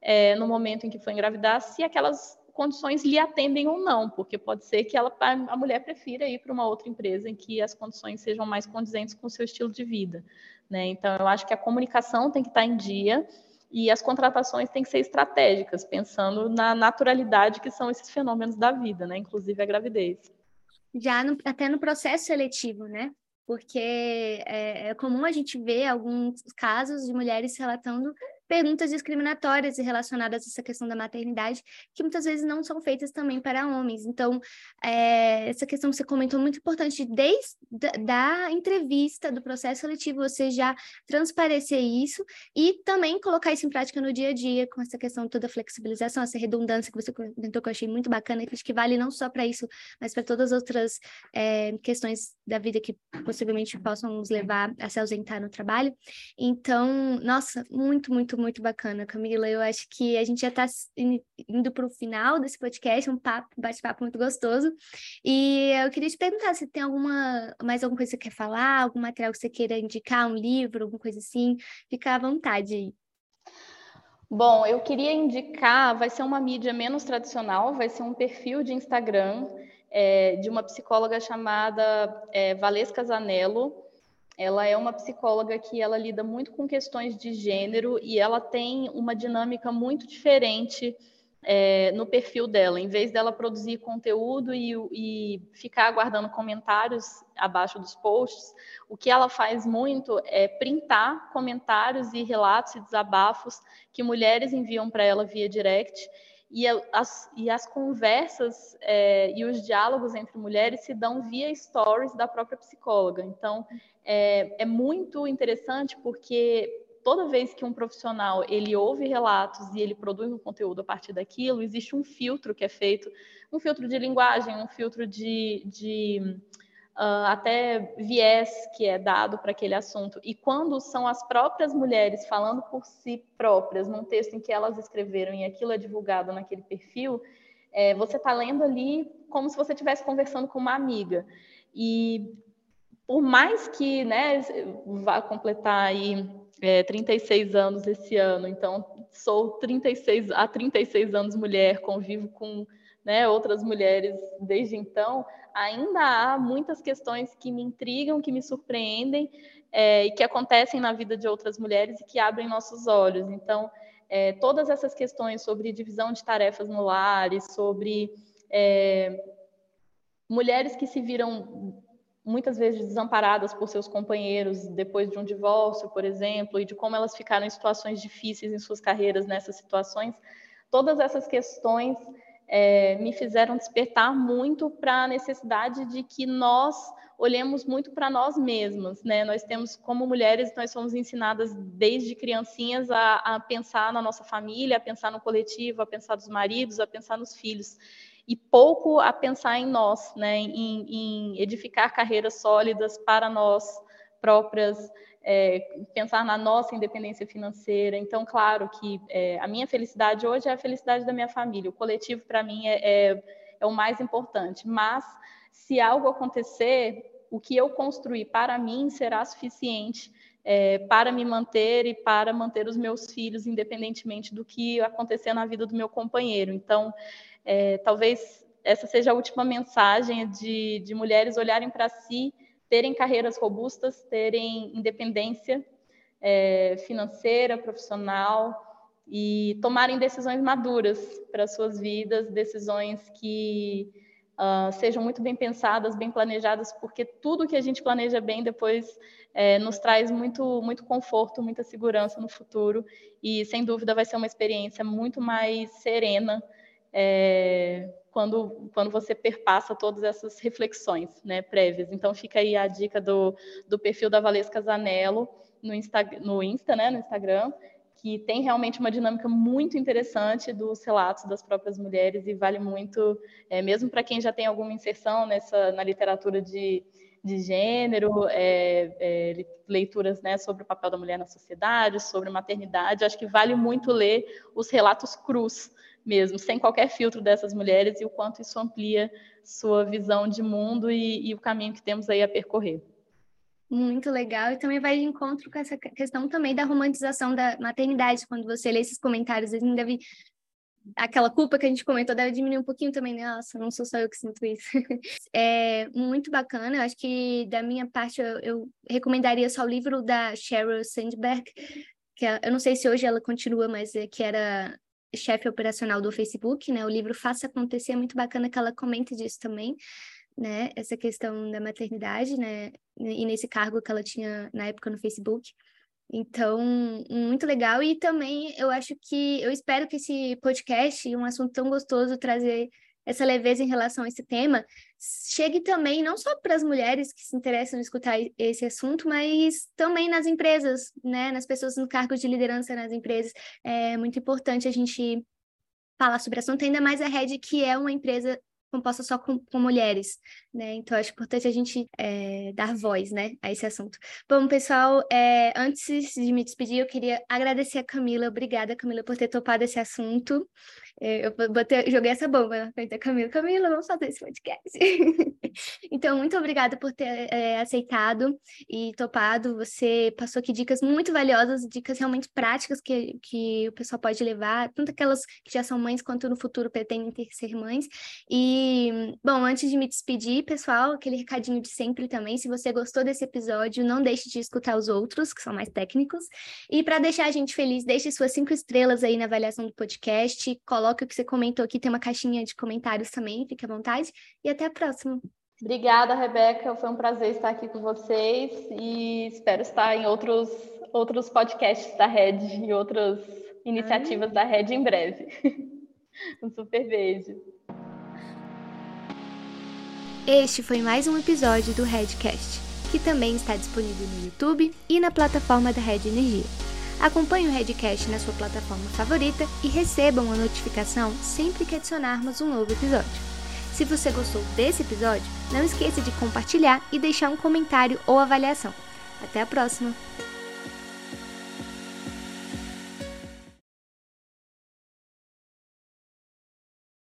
é, no momento em que for engravidar se aquelas condições lhe atendem ou não, porque pode ser que ela, a mulher prefira ir para uma outra empresa em que as condições sejam mais condizentes com o seu estilo de vida. Né? Então, eu acho que a comunicação tem que estar em dia e as contratações têm que ser estratégicas, pensando na naturalidade que são esses fenômenos da vida, né? inclusive a gravidez. Já no, até no processo seletivo, né? Porque é, é comum a gente ver alguns casos de mulheres relatando perguntas discriminatórias relacionadas a essa questão da maternidade, que muitas vezes não são feitas também para homens. Então, é, essa questão que você comentou muito importante, desde da entrevista, do processo seletivo, você já transparecer isso e também colocar isso em prática no dia a dia, com essa questão toda a flexibilização, essa redundância que você comentou, que eu achei muito bacana, que acho que vale não só para isso, mas para todas as outras é, questões da vida que possivelmente possam nos levar a se ausentar no trabalho. Então, nossa, muito, muito, muito bacana, Camila. Eu acho que a gente já está indo para o final desse podcast, um papo, bate-papo muito gostoso. E eu queria te perguntar se tem alguma mais alguma coisa que você quer falar, algum material que você queira indicar, um livro, alguma coisa assim. Fica à vontade aí. Bom, eu queria indicar, vai ser uma mídia menos tradicional, vai ser um perfil de Instagram é, de uma psicóloga chamada é, Valesca Zanello. Ela é uma psicóloga que ela lida muito com questões de gênero e ela tem uma dinâmica muito diferente é, no perfil dela. Em vez dela produzir conteúdo e, e, ficar aguardando comentários abaixo dos posts, o que ela faz muito é printar comentários e relatos e desabafos que mulheres enviam para ela via direct. E as, e as conversas é, e os diálogos entre mulheres se dão via stories da própria psicóloga. Então, é, é muito interessante porque toda vez que um profissional ele ouve relatos e ele produz um conteúdo a partir daquilo, existe um filtro que é feito, um filtro de linguagem, um filtro de, de uh, até viés que é dado para aquele assunto. E quando são as próprias mulheres falando por si próprias, num texto em que elas escreveram e aquilo é divulgado naquele perfil, é, você está lendo ali como se você estivesse conversando com uma amiga. E por mais que né, vá completar aí é, 36 anos esse ano, então sou 36, há 36 anos mulher, convivo com né, outras mulheres desde então, ainda há muitas questões que me intrigam, que me surpreendem é, e que acontecem na vida de outras mulheres e que abrem nossos olhos. Então, é, todas essas questões sobre divisão de tarefas no lar e sobre é, mulheres que se viram muitas vezes desamparadas por seus companheiros depois de um divórcio, por exemplo, e de como elas ficaram em situações difíceis em suas carreiras nessas situações, todas essas questões é, me fizeram despertar muito para a necessidade de que nós olhemos muito para nós mesmas, né? Nós temos, como mulheres, nós somos ensinadas desde criancinhas a, a pensar na nossa família, a pensar no coletivo, a pensar nos maridos, a pensar nos filhos e pouco a pensar em nós, né, em, em edificar carreiras sólidas para nós próprias, é, pensar na nossa independência financeira. Então, claro que é, a minha felicidade hoje é a felicidade da minha família. O coletivo, para mim, é, é, é, o mais importante. Mas, se algo acontecer, o que eu construir para mim será suficiente é, para me manter e para manter os meus filhos, independentemente do que acontecer na vida do meu companheiro. Então, é, talvez essa seja a última mensagem de, de mulheres olharem para si terem carreiras robustas, terem independência é, financeira, profissional e tomarem decisões maduras para suas vidas, decisões que uh, sejam muito bem pensadas, bem planejadas, porque tudo que a gente planeja bem depois é, nos traz muito, muito conforto, muita segurança no futuro e, sem dúvida, vai ser uma experiência muito mais serena é, quando, quando você perpassa todas essas reflexões né, prévias. Então, fica aí a dica do, do perfil da Valesca Zanello no Insta, no, Insta, né, no Instagram, que tem realmente uma dinâmica muito interessante dos relatos das próprias mulheres e vale muito, é, mesmo para quem já tem alguma inserção nessa na literatura de, de gênero, é, é, leituras né, sobre o papel da mulher na sociedade, sobre maternidade, acho que vale muito ler os relatos crus mesmo, sem qualquer filtro dessas mulheres e o quanto isso amplia sua visão de mundo e, e o caminho que temos aí a percorrer. Muito legal, e também vai de encontro com essa questão também da romantização da maternidade. Quando você lê esses comentários, assim, deve aquela culpa que a gente comentou deve diminuir um pouquinho também, né? Nossa, não sou só eu que sinto isso. <laughs> é muito bacana, eu acho que da minha parte eu, eu recomendaria só o livro da Sheryl Sandberg, que é, eu não sei se hoje ela continua, mas é, que era chefe operacional do Facebook, né? O livro Faça Acontecer é muito bacana que ela comenta disso também, né? Essa questão da maternidade, né? E nesse cargo que ela tinha na época no Facebook. Então, muito legal. E também eu acho que eu espero que esse podcast, um assunto tão gostoso, trazer essa leveza em relação a esse tema, chegue também não só para as mulheres que se interessam em escutar esse assunto, mas também nas empresas, né, nas pessoas no cargo de liderança nas empresas. É muito importante a gente falar sobre o assunto, ainda mais a Red, que é uma empresa composta só com, com, mulheres, né? Então, acho importante a gente é, dar voz, né, a esse assunto. Bom, pessoal, é, antes de me despedir, eu queria agradecer a Camila. Obrigada, Camila, por ter topado esse assunto. É, eu botei, joguei essa bomba na frente da Camila. Camila, vamos fazer esse podcast. <laughs> então, muito obrigada por ter é, aceitado e topado. Você passou aqui dicas muito valiosas, dicas realmente práticas que, que o pessoal pode levar, tanto aquelas que já são mães quanto no futuro pretendem ter ser mães. E, bom, antes de me despedir, pessoal, aquele recadinho de sempre também. Se você gostou desse episódio, não deixe de escutar os outros, que são mais técnicos. E para deixar a gente feliz, deixe suas cinco estrelas aí na avaliação do podcast. Coloque coloque o que você comentou aqui, tem uma caixinha de comentários também, fique à vontade. E até a próxima. Obrigada, Rebeca. Foi um prazer estar aqui com vocês e espero estar em outros, outros podcasts da Red e outras iniciativas Ai. da Red em breve. <laughs> um super beijo. Este foi mais um episódio do Redcast, que também está disponível no YouTube e na plataforma da Red Energia. Acompanhe o Redcast na sua plataforma favorita e receba uma notificação sempre que adicionarmos um novo episódio. Se você gostou desse episódio, não esqueça de compartilhar e deixar um comentário ou avaliação. Até a próxima!